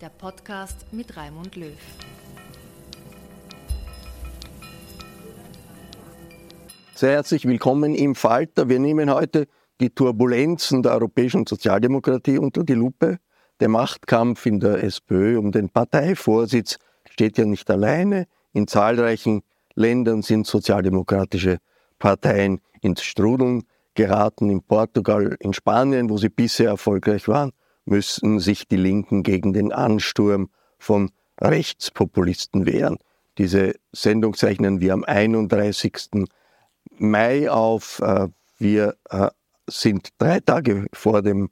der Podcast mit Raimund Löw. Sehr herzlich willkommen im Falter. Wir nehmen heute die Turbulenzen der europäischen Sozialdemokratie unter die Lupe. Der Machtkampf in der SPÖ um den Parteivorsitz steht ja nicht alleine. In zahlreichen Ländern sind sozialdemokratische Parteien ins Strudeln geraten. In Portugal, in Spanien, wo sie bisher erfolgreich waren, müssen sich die Linken gegen den Ansturm von Rechtspopulisten wehren. Diese Sendung zeichnen wir am 31. Mai auf. Äh, wir äh, sind drei Tage vor dem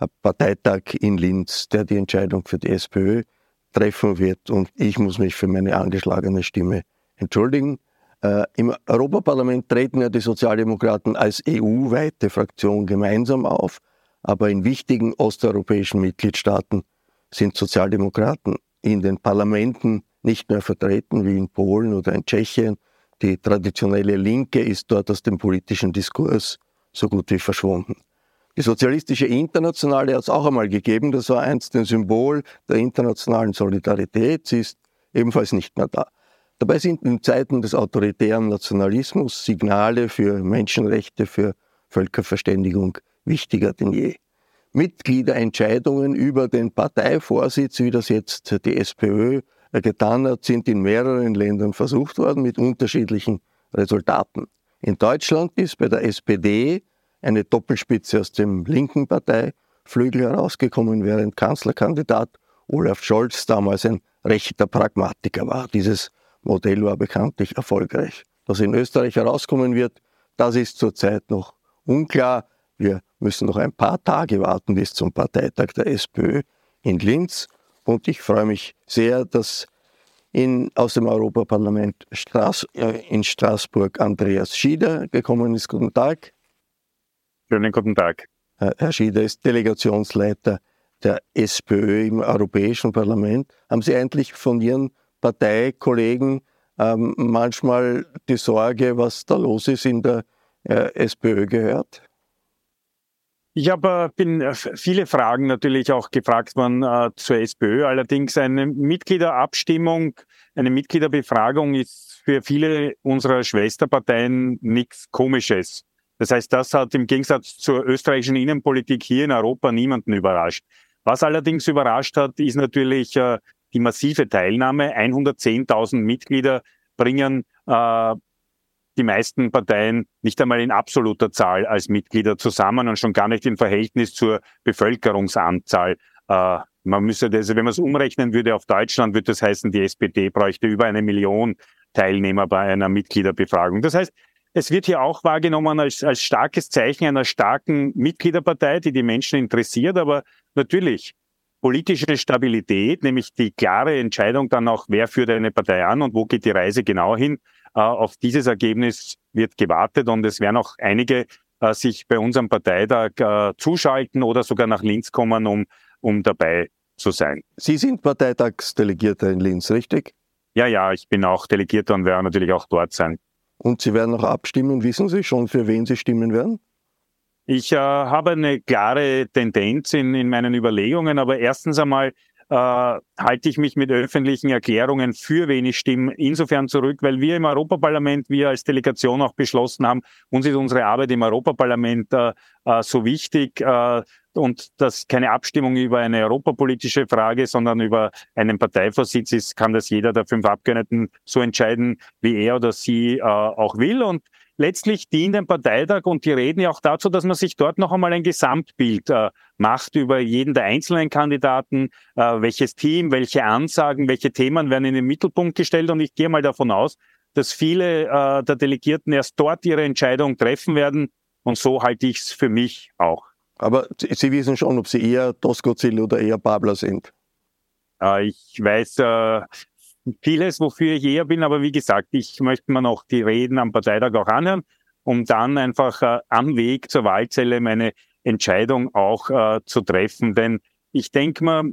äh, Parteitag in Linz, der die Entscheidung für die SPÖ treffen wird. Und ich muss mich für meine angeschlagene Stimme entschuldigen. Im Europaparlament treten ja die Sozialdemokraten als EU-weite Fraktion gemeinsam auf, aber in wichtigen osteuropäischen Mitgliedstaaten sind Sozialdemokraten in den Parlamenten nicht mehr vertreten, wie in Polen oder in Tschechien. Die traditionelle Linke ist dort aus dem politischen Diskurs so gut wie verschwunden. Die sozialistische Internationale hat es auch einmal gegeben, das war einst ein Symbol der internationalen Solidarität, sie ist ebenfalls nicht mehr da. Dabei sind in Zeiten des autoritären Nationalismus Signale für Menschenrechte, für Völkerverständigung wichtiger denn je. Mitgliederentscheidungen über den Parteivorsitz, wie das jetzt die SPÖ getan hat, sind in mehreren Ländern versucht worden mit unterschiedlichen Resultaten. In Deutschland ist bei der SPD eine Doppelspitze aus dem linken Parteiflügel herausgekommen, während Kanzlerkandidat Olaf Scholz damals ein rechter Pragmatiker war. Dieses Modell war bekanntlich erfolgreich. Was in Österreich herauskommen wird, das ist zurzeit noch unklar. Wir müssen noch ein paar Tage warten bis zum Parteitag der SPÖ in Linz. Und ich freue mich sehr, dass in, aus dem Europaparlament Straß, äh, in Straßburg Andreas Schieder gekommen ist. Guten Tag. Schönen guten Tag. Herr Schieder ist Delegationsleiter der SPÖ im Europäischen Parlament. Haben Sie eigentlich von Ihren Parteikollegen ähm, manchmal die Sorge, was da los ist in der äh, SPÖ gehört? Ich habe bin äh, viele Fragen natürlich auch gefragt worden äh, zur SPÖ. Allerdings eine Mitgliederabstimmung, eine Mitgliederbefragung ist für viele unserer Schwesterparteien nichts Komisches. Das heißt, das hat im Gegensatz zur österreichischen Innenpolitik hier in Europa niemanden überrascht. Was allerdings überrascht hat, ist natürlich äh, die massive Teilnahme. 110.000 Mitglieder bringen äh, die meisten Parteien nicht einmal in absoluter Zahl als Mitglieder zusammen und schon gar nicht im Verhältnis zur Bevölkerungsanzahl. Äh, man müsste das, wenn man es umrechnen würde auf Deutschland, würde das heißen, die SPD bräuchte über eine Million Teilnehmer bei einer Mitgliederbefragung. Das heißt, es wird hier auch wahrgenommen als, als starkes Zeichen einer starken Mitgliederpartei, die die Menschen interessiert. Aber natürlich, politische Stabilität, nämlich die klare Entscheidung dann auch, wer führt eine Partei an und wo geht die Reise genau hin. Äh, auf dieses Ergebnis wird gewartet und es werden auch einige äh, sich bei unserem Parteitag äh, zuschalten oder sogar nach Linz kommen, um, um dabei zu sein. Sie sind Parteitagsdelegierter in Linz, richtig? Ja, ja, ich bin auch Delegierter und werde natürlich auch dort sein. Und Sie werden auch abstimmen. Wissen Sie schon, für wen Sie stimmen werden? Ich äh, habe eine klare Tendenz in, in meinen Überlegungen, aber erstens einmal äh, halte ich mich mit öffentlichen Erklärungen für wenig Stimmen insofern zurück, weil wir im Europaparlament, wir als Delegation auch beschlossen haben, uns ist unsere Arbeit im Europaparlament äh, äh, so wichtig äh, und dass keine Abstimmung über eine europapolitische Frage, sondern über einen Parteivorsitz ist, kann das jeder der fünf Abgeordneten so entscheiden, wie er oder sie äh, auch will. Und letztlich dient ein Parteitag und die reden ja auch dazu, dass man sich dort noch einmal ein Gesamtbild äh, macht über jeden der einzelnen Kandidaten, äh, welches Team, welche Ansagen, welche Themen werden in den Mittelpunkt gestellt. Und ich gehe mal davon aus, dass viele äh, der Delegierten erst dort ihre Entscheidung treffen werden. Und so halte ich es für mich auch. Aber Sie wissen schon, ob Sie eher Doskozil oder eher Babler sind. Äh, ich weiß, äh, vieles, wofür ich eher bin, aber wie gesagt, ich möchte mir noch die Reden am Parteitag auch anhören, um dann einfach äh, am Weg zur Wahlzelle meine Entscheidung auch äh, zu treffen. Denn ich denke mal,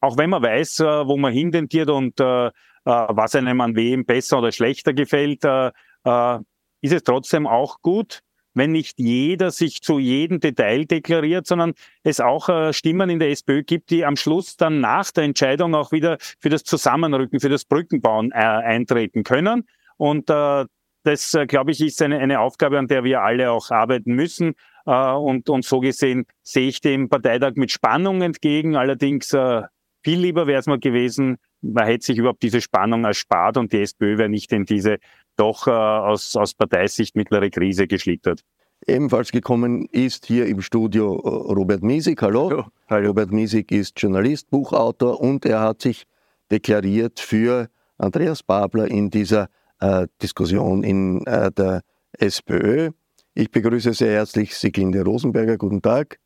auch wenn man weiß, äh, wo man hintentiert und äh, äh, was einem an wem besser oder schlechter gefällt, äh, ist es trotzdem auch gut, wenn nicht jeder sich zu jedem Detail deklariert, sondern es auch äh, Stimmen in der SPÖ gibt, die am Schluss dann nach der Entscheidung auch wieder für das Zusammenrücken, für das Brückenbauen äh, eintreten können. Und äh, das, äh, glaube ich, ist eine, eine Aufgabe, an der wir alle auch arbeiten müssen. Äh, und, und so gesehen sehe ich dem Parteitag mit Spannung entgegen. Allerdings äh, viel lieber wäre es mal gewesen, man hätte sich überhaupt diese Spannung erspart und die SPÖ wäre nicht in diese doch äh, aus, aus Parteisicht mittlere Krise geschlittert. Ebenfalls gekommen ist hier im Studio äh, Robert Miesig. Hallo. Hallo. Hallo. Robert Miesig ist Journalist, Buchautor und er hat sich deklariert für Andreas Babler in dieser äh, Diskussion in äh, der SPÖ. Ich begrüße sehr herzlich Siglinde Rosenberger. Guten Tag.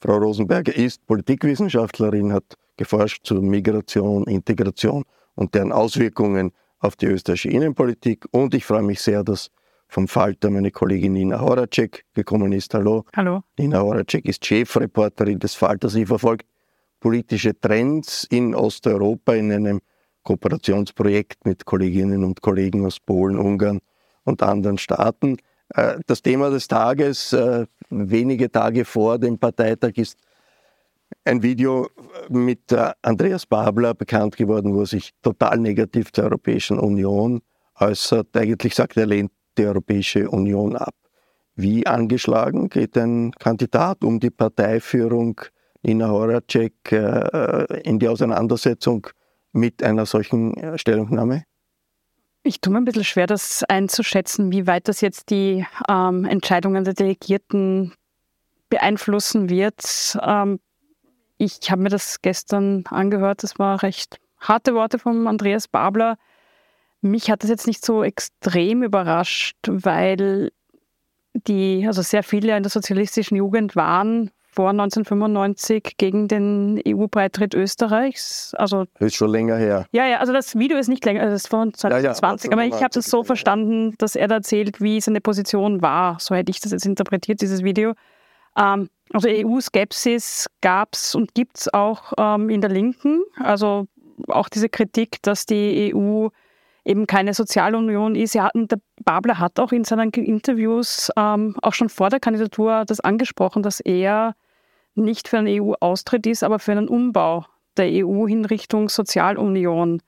Frau Rosenberger ist Politikwissenschaftlerin, hat geforscht zur Migration, Integration und deren Auswirkungen auf die österreichische Innenpolitik. Und ich freue mich sehr, dass vom Falter meine Kollegin Nina Horacek gekommen ist. Hallo. Hallo. Nina Horacek ist Chefreporterin des Falters. Sie verfolgt politische Trends in Osteuropa in einem Kooperationsprojekt mit Kolleginnen und Kollegen aus Polen, Ungarn und anderen Staaten. Äh, das Thema des Tages, äh, wenige Tage vor dem Parteitag, ist ein Video mit Andreas Babler bekannt geworden, wo er sich total negativ zur Europäischen Union äußert. Eigentlich sagt er, lehnt die Europäische Union ab. Wie angeschlagen geht ein Kandidat um die Parteiführung Nina Horacek äh, in die Auseinandersetzung mit einer solchen äh, Stellungnahme? Ich tue mir ein bisschen schwer, das einzuschätzen, wie weit das jetzt die ähm, Entscheidungen der Delegierten beeinflussen wird. Ähm, ich habe mir das gestern angehört, das war recht harte Worte von Andreas Babler. Mich hat das jetzt nicht so extrem überrascht, weil die, also sehr viele in der sozialistischen Jugend waren vor 1995 gegen den EU-Beitritt Österreichs. Also das ist schon länger her. Ja, ja, also das Video ist nicht länger, also das ist von 2020. Ja, ja, aber ich habe das so verstanden, dass er da erzählt, wie seine Position war. So hätte ich das jetzt interpretiert, dieses Video. Ähm, also EU-Skepsis gab es und gibt es auch ähm, in der Linken. Also auch diese Kritik, dass die EU eben keine Sozialunion ist. Ja, der Babler hat auch in seinen Interviews ähm, auch schon vor der Kandidatur das angesprochen, dass er nicht für einen EU-Austritt ist, aber für einen Umbau der EU hin Richtung Sozialunion.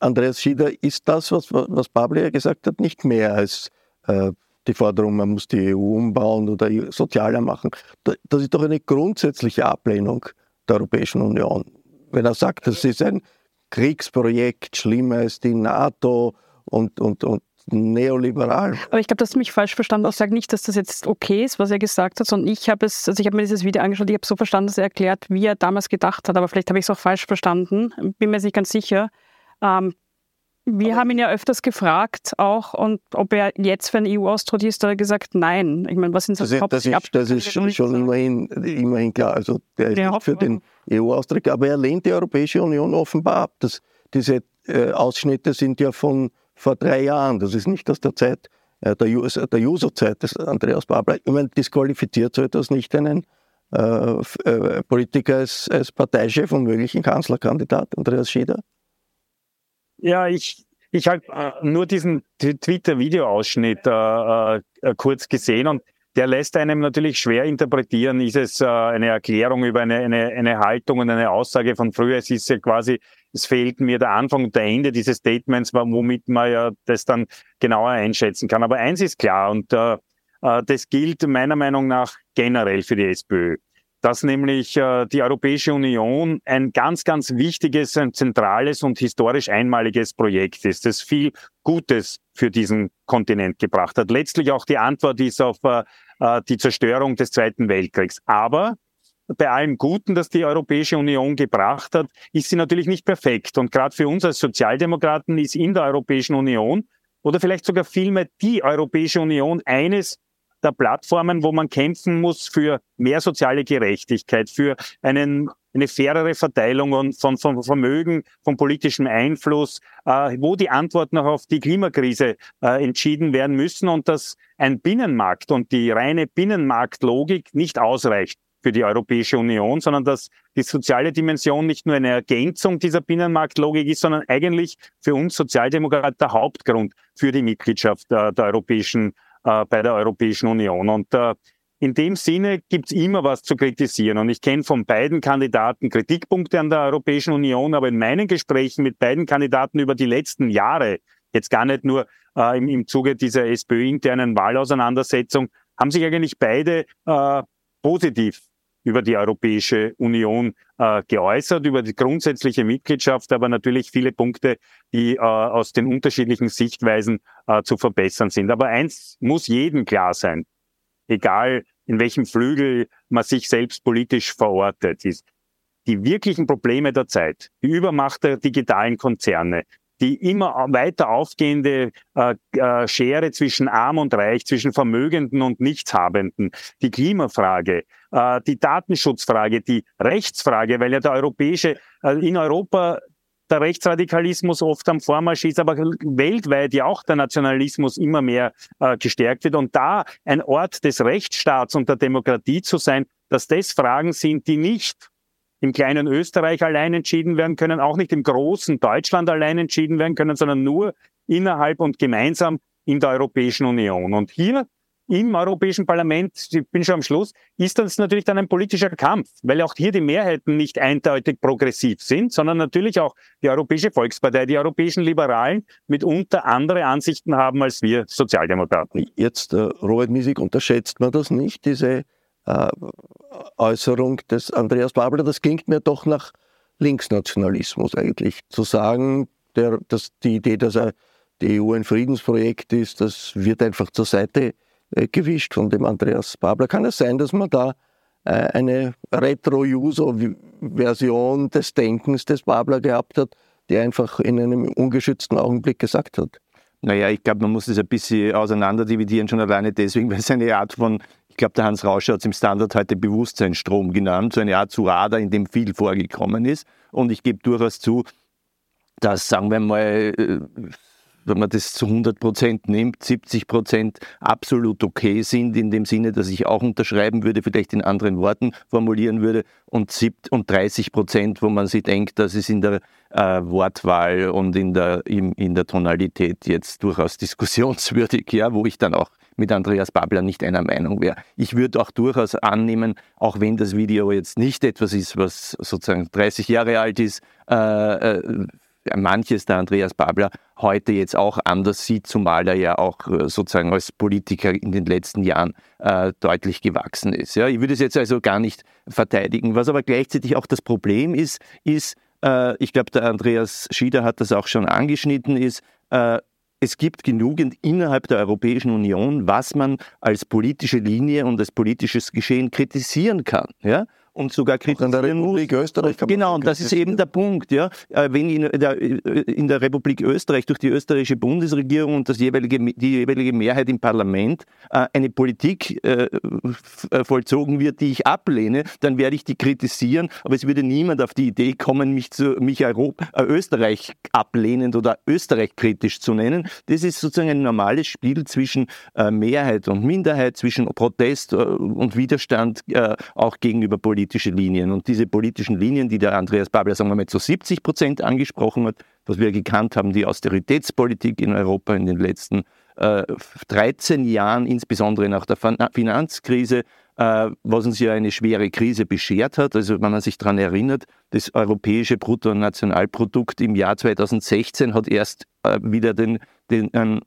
Andreas Schieder, ist das, was, was Babler ja gesagt hat, nicht mehr als äh, die Forderung, man muss die EU umbauen oder sozialer machen. Das ist doch eine grundsätzliche Ablehnung der Europäischen Union. Wenn er sagt, das ist ein Kriegsprojekt, schlimmer als die NATO und, und, und neoliberal. Aber ich glaube, das hast du mich falsch verstanden. Ich sage nicht, dass das jetzt okay ist, was er gesagt hat, sondern ich habe es, also ich habe mir dieses Video angeschaut, ich habe so verstanden, dass er erklärt, wie er damals gedacht hat, aber vielleicht habe ich es auch falsch verstanden, bin mir nicht ganz sicher. Ähm, Wir haben ihn ja öfters gefragt, auch, und ob er jetzt für einen EU-Austritt ist, hat er gesagt, nein. Ich meine, was sind so das, das, ist, das ist schon, schon immerhin, immerhin klar. Also der ist nicht für den EU-Austritt, aber er lehnt die Europäische Union offenbar ab. Das, diese äh, Ausschnitte sind ja von vor drei Jahren. Das ist nicht aus der Zeit, äh, der, der User-Zeit des Andreas Babler. Ich meine, disqualifiziert so etwas nicht einen äh, äh, Politiker als, als Parteichef und möglichen Kanzlerkandidat, Andreas Schieder? Ja, ich, ich habe äh, nur diesen Twitter-Videoausschnitt äh, äh, kurz gesehen und der lässt einem natürlich schwer interpretieren, ist es äh, eine Erklärung über eine, eine, eine Haltung und eine Aussage von früher. Es ist ja quasi, es fehlt mir der Anfang und der Ende dieses Statements, womit man ja das dann genauer einschätzen kann. Aber eins ist klar und äh, äh das gilt meiner Meinung nach generell für die SPÖ dass nämlich äh, die Europäische Union ein ganz, ganz wichtiges, ein zentrales und historisch einmaliges Projekt ist, das viel Gutes für diesen Kontinent gebracht hat. Letztlich auch die Antwort ist auf äh, äh die Zerstörung des Zweiten Weltkriegs. Aber bei allem Guten, das die Europäische Union gebracht hat, ist sie natürlich nicht perfekt. Und gerade für uns als Sozialdemokraten ist in der Europäischen Union oder vielleicht sogar vielmehr die Europäische Union eines der Plattformen, wo man kämpfen muss für mehr soziale Gerechtigkeit, für einen, eine fairere Verteilung von, von Vermögen, von politischem Einfluss, äh, wo die Antworten auch auf die Klimakrise äh, entschieden werden müssen und dass ein Binnenmarkt und die reine Binnenmarktlogik nicht ausreicht für die Europäische Union, sondern dass die soziale Dimension nicht nur eine Ergänzung dieser Binnenmarktlogik ist, sondern eigentlich für uns Sozialdemokraten der Hauptgrund für die Mitgliedschaft der, der Europäischen äh, bei der Europäischen Union. Und äh, in dem Sinne gibt's immer was zu kritisieren. Und ich kenne von beiden Kandidaten Kritikpunkte an der Europäischen Union, aber in meinen Gesprächen mit beiden Kandidaten über die letzten Jahre, jetzt gar nicht nur äh, im, im Zuge dieser SPÖ-internen Wahlauseinandersetzung, haben sich eigentlich beide äh, positiv über die Europäische Union äh, geäußert, über die grundsätzliche Mitgliedschaft, aber natürlich viele Punkte, die äh, aus den unterschiedlichen Sichtweisen äh, zu verbessern sind. Aber eins muss jedem klar sein, egal in welchem Flügel man sich selbst politisch verortet, ist, die wirklichen Probleme der Zeit, die Übermacht der digitalen Konzerne, die immer weiter aufgehende äh, äh, Schere zwischen Arm und Reich, zwischen Vermögenden und Nichtshabenden, die Klimafrage, äh, die Datenschutzfrage, die Rechtsfrage, weil ja der europäische, äh, in Europa der Rechtsradikalismus oft am Vormarsch ist, aber weltweit ja auch der Nationalismus immer mehr äh, gestärkt wird. Und da ein Ort des Rechtsstaats und der Demokratie zu sein, dass das Fragen sind, die nicht im kleinen Österreich allein entschieden werden können, auch nicht im großen Deutschland allein entschieden werden können, sondern nur innerhalb und gemeinsam in der Europäischen Union. Und hier im Europäischen Parlament, ich bin schon am Schluss, ist das natürlich dann ein politischer Kampf, weil auch hier die Mehrheiten nicht eindeutig progressiv sind, sondern natürlich auch die Europäische Volkspartei, die europäischen Liberalen mitunter andere Ansichten haben als wir Sozialdemokraten. Jetzt, äh, Robert Miesig, unterschätzt man das nicht, diese äh, Äußerung des Andreas Babler, das klingt mir doch nach Linksnationalismus eigentlich. Zu sagen, der, dass die Idee, dass er die EU ein Friedensprojekt ist, das wird einfach zur Seite äh, gewischt von dem Andreas Babler. Kann es sein, dass man da äh, eine Retro-User-Version des Denkens des Babler gehabt hat, die einfach in einem ungeschützten Augenblick gesagt hat? Naja, ich glaube, man muss das ein bisschen auseinanderdividieren, schon alleine deswegen, weil es eine Art von ich glaube, der Hans Rauscher hat es im Standard heute Bewusstseinsstrom genannt, so eine Art Zurada, in dem viel vorgekommen ist. Und ich gebe durchaus zu, dass, sagen wir mal, äh, wenn man das zu 100 Prozent nimmt, 70 Prozent absolut okay sind, in dem Sinne, dass ich auch unterschreiben würde, vielleicht in anderen Worten formulieren würde, und, 30 Prozent, wo man sich denkt, dass es in der äh, Wortwahl und in der, in, in der Tonalität jetzt durchaus diskussionswürdig, ja, wo ich dann auch mit Andreas Babler nicht einer Meinung wäre. Ich würde auch durchaus annehmen, auch wenn das Video jetzt nicht etwas ist, was sozusagen 30 Jahre alt ist, äh, äh, manches der Andreas Babler heute jetzt auch anders sieht, zumal er ja auch äh, sozusagen als Politiker in den letzten Jahren äh, deutlich gewachsen ist. Ja, ich würde es jetzt also gar nicht verteidigen. Was aber gleichzeitig auch das Problem ist, ist, äh, ich glaube, der Andreas Schieder hat das auch schon angeschnitten, ist, äh, es gibt genügend innerhalb der Europäischen Union, was man als politische Linie und als politisches Geschehen kritisieren kann. Ja? Und sogar kritisieren muss. Österreich genau, und das ist eben der Punkt. Ja. Äh, wenn in der, in der Republik Österreich durch die österreichische Bundesregierung und das jeweilige, die jeweilige Mehrheit im Parlament äh, eine Politik äh, vollzogen wird, die ich ablehne, dann werde ich die kritisieren, aber es würde niemand auf die Idee kommen, mich, zu, mich Europa, Österreich ablehnend oder Österreich kritisch zu nennen. Das ist sozusagen ein normales Spiel zwischen Mehrheit und Minderheit, zwischen Protest und Widerstand auch gegenüber politischen Linien. Und diese politischen Linien, die der Andreas Babler, sagen wir mal, zu 70 Prozent angesprochen hat, was wir gekannt haben, die Austeritätspolitik in Europa in den letzten äh, 13 Jahren, insbesondere nach der Finanzkrise, äh, was uns ja eine schwere Krise beschert hat. Also wenn man sich daran erinnert, das europäische Bruttonationalprodukt im Jahr 2016 hat erst äh, wieder den, den ähm,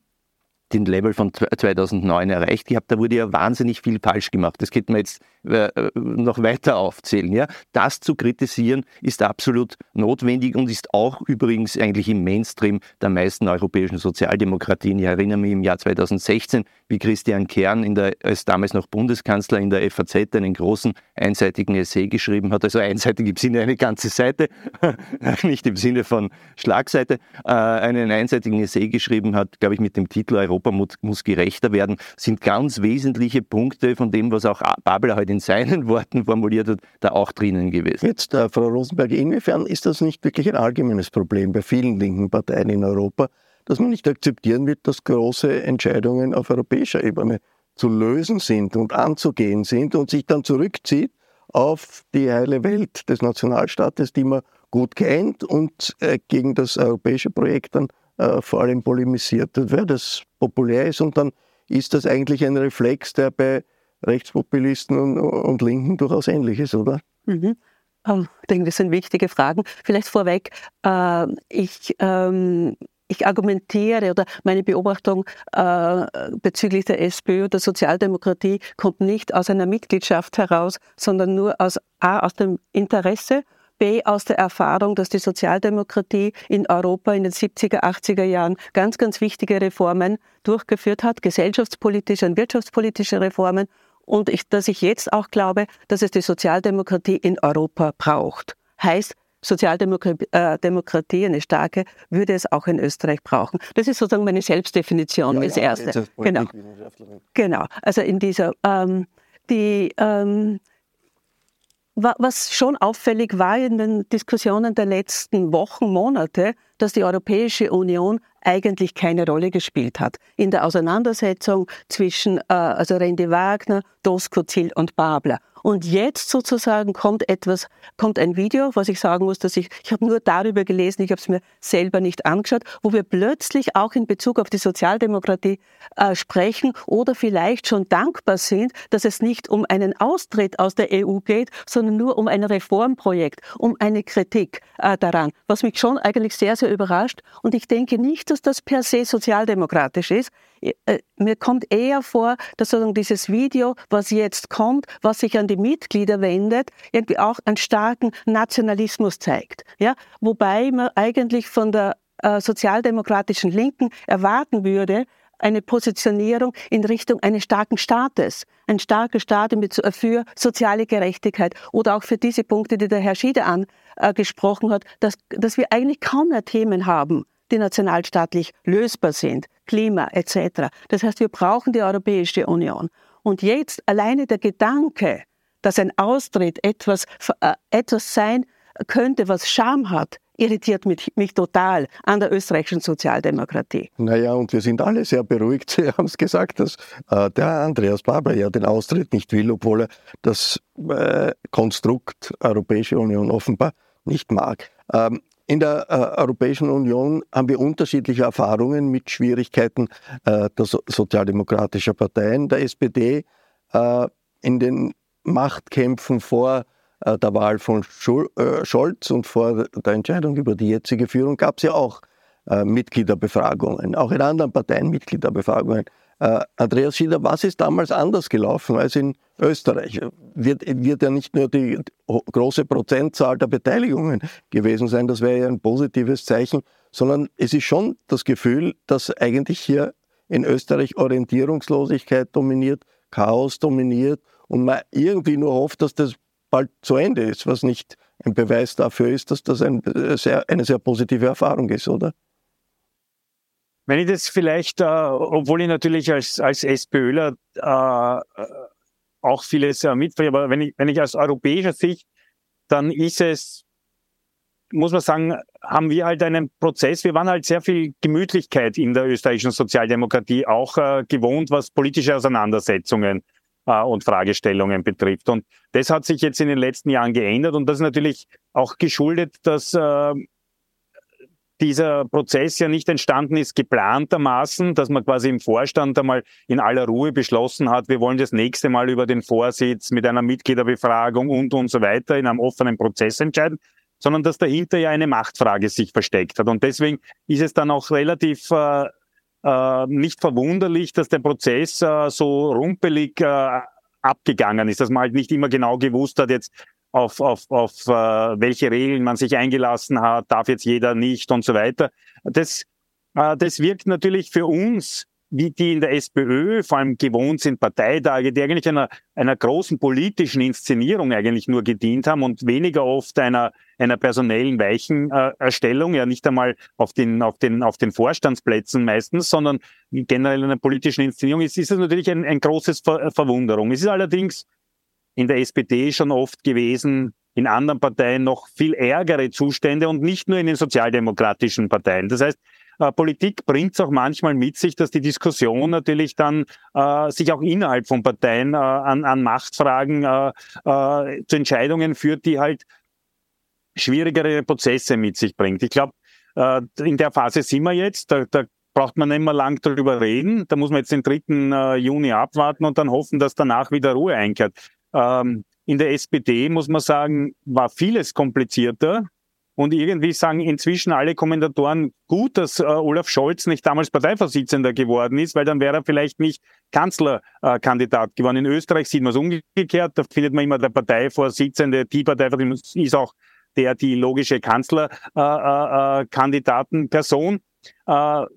den Level von 2009 erreicht gehabt. Da wurde ja wahnsinnig viel falsch gemacht. Das könnte man jetzt äh, noch weiter aufzählen. Ja? Das zu kritisieren ist absolut notwendig und ist auch übrigens eigentlich im Mainstream der meisten europäischen Sozialdemokratien. Ich erinnere mich im Jahr 2016, wie Christian Kern in der, als damals noch Bundeskanzler in der FAZ einen großen einseitigen Essay geschrieben hat. Also einseitig im Sinne eine ganze Seite, nicht im Sinne von Schlagseite, äh, einen einseitigen Essay geschrieben hat, glaube ich, mit dem Titel Europa muss gerechter werden, sind ganz wesentliche Punkte von dem, was auch Babel heute in seinen Worten formuliert hat, da auch drinnen gewesen. Jetzt, äh, Frau Rosenberg, inwiefern ist das nicht wirklich ein allgemeines Problem bei vielen linken Parteien in Europa, dass man nicht akzeptieren wird, dass große Entscheidungen auf europäischer Ebene zu lösen sind und anzugehen sind und sich dann zurückzieht auf die heile Welt des Nationalstaates, die man gut kennt und äh, gegen das europäische Projekt dann äh, vor allem polemisiert weil das populär ist und dann ist das eigentlich ein Reflex, der bei Rechtspopulisten und, und Linken durchaus ähnlich ist, oder? Mhm. Ähm, ich denke, das sind wichtige Fragen. Vielleicht vorweg, äh, ich, ähm, ich argumentiere oder meine Beobachtung äh, bezüglich der SPÖ oder Sozialdemokratie kommt nicht aus einer Mitgliedschaft heraus, sondern nur aus, A, aus dem Interesse B aus der Erfahrung, dass die Sozialdemokratie in Europa in den 70er, 80er Jahren ganz, ganz wichtige Reformen durchgeführt hat, gesellschaftspolitische und wirtschaftspolitische Reformen und ich, dass ich jetzt auch glaube, dass es die Sozialdemokratie in Europa braucht. Heißt, Sozialdemokratie, äh, eine starke, würde es auch in Österreich brauchen. Das ist sozusagen meine Selbstdefinition ja, als ja, erste. Genau. genau. Also in dieser ähm, die ähm, was schon auffällig war in den Diskussionen der letzten Wochen, Monate, dass die Europäische Union eigentlich keine Rolle gespielt hat in der Auseinandersetzung zwischen äh, also Randy Wagner, Doskozil und Babler. Und jetzt sozusagen kommt etwas, kommt ein Video, was ich sagen muss, dass ich, ich habe nur darüber gelesen, ich habe es mir selber nicht angeschaut, wo wir plötzlich auch in Bezug auf die Sozialdemokratie äh, sprechen oder vielleicht schon dankbar sind, dass es nicht um einen Austritt aus der EU geht, sondern nur um ein Reformprojekt, um eine Kritik äh, daran, was mich schon eigentlich sehr, sehr überrascht. Und ich denke nicht, dass das per se sozialdemokratisch ist. Äh, mir kommt eher vor, dass sozusagen dieses Video, was jetzt kommt, was sich an die Mitglieder wendet, irgendwie auch einen starken Nationalismus zeigt. Ja? Wobei man eigentlich von der äh, sozialdemokratischen Linken erwarten würde, eine Positionierung in Richtung eines starken Staates. Ein starker Staat für soziale Gerechtigkeit oder auch für diese Punkte, die der Herr Schieder angesprochen hat, dass, dass wir eigentlich kaum mehr Themen haben, die nationalstaatlich lösbar sind, Klima etc. Das heißt, wir brauchen die Europäische Union. Und jetzt alleine der Gedanke, dass ein Austritt etwas, äh, etwas sein könnte, was Scham hat, irritiert mich, mich, total an der österreichischen Sozialdemokratie. Naja, und wir sind alle sehr beruhigt. Sie haben es gesagt, dass äh, der Andreas Babler ja den Austritt nicht will, obwohl er das äh, Konstrukt Europäische Union offenbar nicht mag. Ähm, in der äh, Europäischen Union haben wir unterschiedliche Erfahrungen mit Schwierigkeiten äh, der so sozialdemokratischen Parteien, der SPD, äh, in den Machtkämpfen vor äh, der Wahl von Schul äh, Scholz und vor der Entscheidung über die jetzige Führung gab es ja auch äh, Mitgliederbefragungen, auch in anderen Parteien Mitgliederbefragungen. Äh, Andreas Schieder, was ist damals anders gelaufen als in Österreich? Wird, wird ja nicht nur die große Prozentzahl der Beteiligungen gewesen sein, das wäre ja ein positives Zeichen, sondern es ist schon das Gefühl, dass eigentlich hier in Österreich Orientierungslosigkeit dominiert, Chaos dominiert und man irgendwie nur hofft, dass das bald zu Ende ist, was nicht ein Beweis dafür ist, dass das ein sehr, eine sehr positive Erfahrung ist, oder? Wenn ich das vielleicht, äh, obwohl ich natürlich als, als SPÖler äh, auch vieles äh, mitbringe, aber wenn ich, wenn ich aus europäischer Sicht, dann ist es, muss man sagen, haben wir halt einen Prozess, wir waren halt sehr viel Gemütlichkeit in der österreichischen Sozialdemokratie auch äh, gewohnt, was politische Auseinandersetzungen äh, und Fragestellungen betrifft. Und das hat sich jetzt in den letzten Jahren geändert und das ist natürlich auch geschuldet, dass äh, dieser Prozess ja nicht entstanden ist geplantermaßen, dass man quasi im Vorstand einmal in aller Ruhe beschlossen hat, wir wollen das nächste Mal über den Vorsitz mit einer Mitgliederbefragung und und so weiter in einem offenen Prozess entscheiden, sondern dass dahinter ja eine Machtfrage sich versteckt hat. Und deswegen ist es dann auch relativ äh, äh, nicht verwunderlich, dass der Prozess äh, so rumpelig äh, abgegangen ist, dass man halt nicht immer genau gewusst hat, jetzt auf, auf, auf äh, welche Regeln man sich eingelassen hat, darf jetzt jeder nicht und so weiter. Das, äh, das wirkt natürlich für uns, wie die in der SPÖ vor allem gewohnt sind, Parteitage, die eigentlich einer, einer großen politischen Inszenierung eigentlich nur gedient haben und weniger oft einer, einer personellen Weichenerstellung, ja nicht einmal auf den, auf den, auf den Vorstandsplätzen meistens, sondern generell einer politischen Inszenierung, ist, ist das natürlich ein, ein großes Ver Verwunderung. Es ist allerdings in der SPD schon oft gewesen, in anderen Parteien noch viel ärgere Zustände und nicht nur in den sozialdemokratischen Parteien. Das heißt, äh, Politik bringt es auch manchmal mit sich, dass die Diskussion natürlich dann äh, sich auch innerhalb von Parteien äh, an, an Machtfragen äh, äh, zu Entscheidungen führt, die halt schwierigere Prozesse mit sich bringt. Ich glaube, äh, in der Phase sind wir jetzt. Da, da braucht man nicht mehr lang darüber reden. Da muss man jetzt den 3. Juni abwarten und dann hoffen, dass danach wieder Ruhe einkehrt. Ähm, in der SPD, muss man sagen, war vieles komplizierter. Und irgendwie sagen inzwischen alle Kommentatoren gut, dass äh, Olaf Scholz nicht damals Parteivorsitzender geworden ist, weil dann wäre er vielleicht nicht Kanzlerkandidat äh, geworden. In Österreich sieht man es umgekehrt. Da findet man immer der Parteivorsitzende, die Parteivorsitzende ist auch der die logische Kanzlerkandidatenperson. Äh, äh, äh,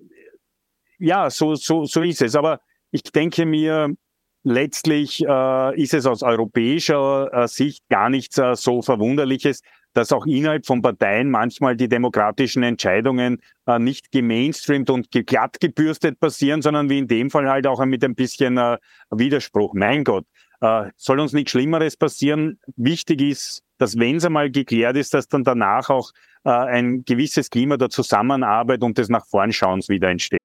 ja, so, so, so ist es. Aber ich denke mir, letztlich äh, ist es aus europäischer äh, Sicht gar nichts äh, so Verwunderliches, dass auch innerhalb von Parteien manchmal die demokratischen Entscheidungen äh, nicht gemainstreamt und glatt gebürstet passieren, sondern wie in dem Fall halt auch mit ein bisschen äh, Widerspruch. Mein Gott, äh, soll uns nichts Schlimmeres passieren. Wichtig ist, dass wenn es einmal geklärt ist, dass dann danach auch ein gewisses Klima der Zusammenarbeit und des nach vorn Schauens wieder entsteht.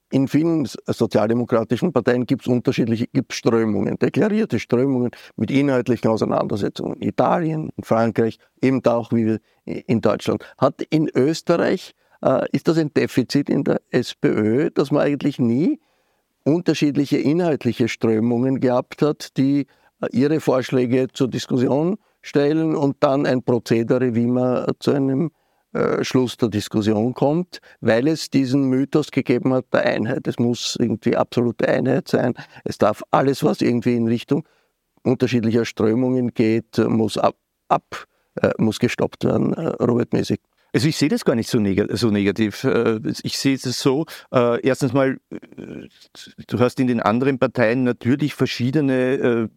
in vielen sozialdemokratischen Parteien gibt es unterschiedliche gibt's Strömungen, deklarierte Strömungen mit inhaltlichen Auseinandersetzungen. In Italien, in Frankreich, eben auch wie in Deutschland. Hat in Österreich, äh, ist das ein Defizit in der SPÖ, dass man eigentlich nie unterschiedliche inhaltliche Strömungen gehabt hat, die äh, ihre Vorschläge zur Diskussion stellen und dann ein Prozedere, wie man zu einem Schluss der Diskussion kommt, weil es diesen Mythos gegeben hat der Einheit. Es muss irgendwie absolute Einheit sein. Es darf alles, was irgendwie in Richtung unterschiedlicher Strömungen geht, muss ab, ab äh, muss gestoppt werden, äh, Robert-mäßig. Also ich sehe das gar nicht so, neg so negativ. Äh, ich sehe es so, äh, erstens mal, du hast in den anderen Parteien natürlich verschiedene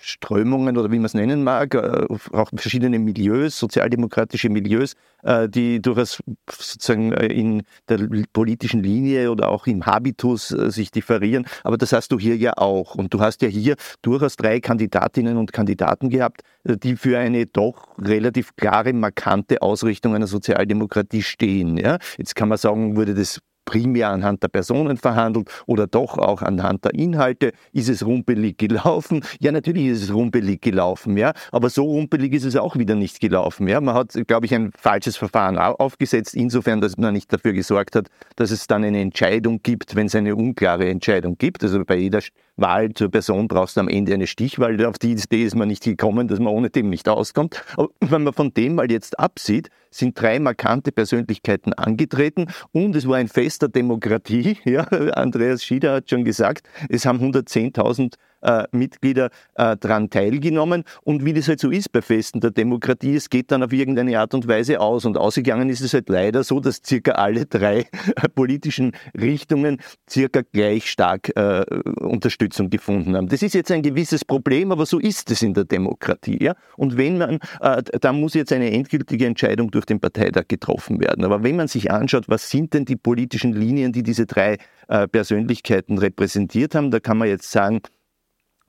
Strömungen oder wie man es nennen mag, äh, auch verschiedene Milieus, sozialdemokratische Milieus, äh, die durchaus sozusagen äh, in der politischen Linie oder auch im Habitus sich differieren. Aber das hast du hier ja auch. Und du hast ja hier durchaus drei Kandidatinnen und Kandidaten gehabt, die für eine doch relativ klare, markante Ausrichtung einer Sozialdemokratie stehen. Ja? Jetzt kann man sagen, wurde das primär anhand der Personen verhandelt oder doch auch anhand der Inhalte. Ist es rumpelig gelaufen? Ja, natürlich ist es rumpelig gelaufen, ja, aber so rumpelig ist es auch wieder nicht gelaufen. Ja. Man hat, glaube ich, ein falsches Verfahren aufgesetzt, insofern, dass man nicht dafür gesorgt hat, dass es dann eine Entscheidung gibt, wenn es eine unklare Entscheidung gibt. Also bei jeder Wahl zur Person brauchst du am Ende eine Stichwahl. Auf die Idee ist man nicht gekommen, dass man ohne dem nicht auskommt. Aber wenn man von dem mal jetzt absieht, sind drei markante Persönlichkeiten angetreten und es war ein Fest der Demokratie. Ja, Andreas Schieder hat schon gesagt, es haben 110.000 äh, Mitglieder äh, daran teilgenommen. Und wie das halt so ist bei Festen der Demokratie, es geht dann auf irgendeine Art und Weise aus. Und ausgegangen ist es halt leider so, dass circa alle drei politischen Richtungen circa gleich stark äh, Unterstützung gefunden haben. Das ist jetzt ein gewisses Problem, aber so ist es in der Demokratie. Ja? Und wenn man, äh, da muss jetzt eine endgültige Entscheidung durch den Parteitag getroffen werden. Aber wenn man sich anschaut, was sind denn die politischen Linien, die diese drei äh, Persönlichkeiten repräsentiert haben, da kann man jetzt sagen,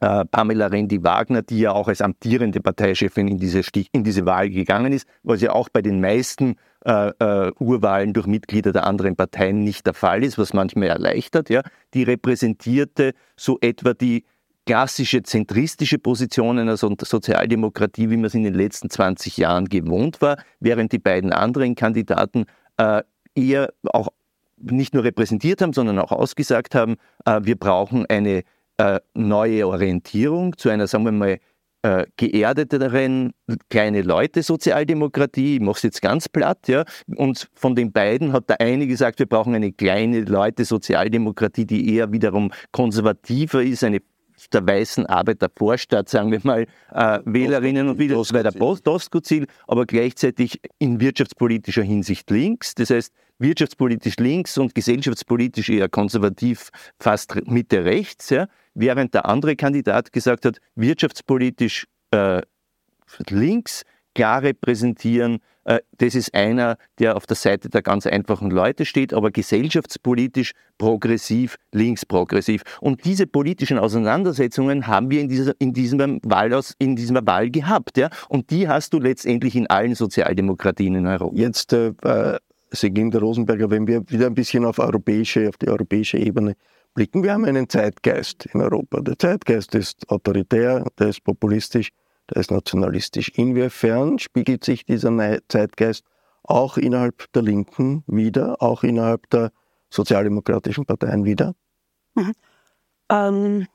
äh, Pamela Rendi-Wagner, die ja auch als amtierende Parteichefin in diese, Stich, in diese Wahl gegangen ist, was ja auch bei den meisten äh, äh, Urwahlen durch Mitglieder der anderen Parteien nicht der Fall ist, was manchmal erleichtert. Ja. Die repräsentierte so etwa die klassische zentristische Position einer Sozialdemokratie, wie man es in den letzten 20 Jahren gewohnt war, während die beiden anderen Kandidaten äh, eher auch nicht nur repräsentiert haben, sondern auch ausgesagt haben, äh, wir brauchen eine äh, neue Orientierung zu einer, sagen wir mal, äh, geerdeteren kleine Leute Sozialdemokratie, ich mache es jetzt ganz platt, ja. Und von den beiden hat der eine gesagt, wir brauchen eine kleine Leute Sozialdemokratie, die eher wiederum konservativer ist, eine der weißen Arbeitervorstadt, sagen wir mal, äh, Wählerinnen und Wähler, das war der Postkozil, aber gleichzeitig in wirtschaftspolitischer Hinsicht links. Das heißt, wirtschaftspolitisch links und gesellschaftspolitisch eher konservativ, fast Mitte rechts. Ja während der andere Kandidat gesagt hat, wirtschaftspolitisch äh, links, klar repräsentieren, äh, das ist einer, der auf der Seite der ganz einfachen Leute steht, aber gesellschaftspolitisch progressiv, linksprogressiv. Und diese politischen Auseinandersetzungen haben wir in dieser, in diesem Wahlaus, in dieser Wahl gehabt. Ja? Und die hast du letztendlich in allen Sozialdemokratien in Europa. Jetzt, äh, äh Seginda Rosenberger, wenn wir wieder ein bisschen auf europäische, auf die europäische Ebene blicken. Wir haben einen Zeitgeist in Europa. Der Zeitgeist ist autoritär, der ist populistisch, der ist nationalistisch. Inwiefern spiegelt sich dieser Zeitgeist auch innerhalb der Linken wieder, auch innerhalb der sozialdemokratischen Parteien wieder? Mhm. Ähm,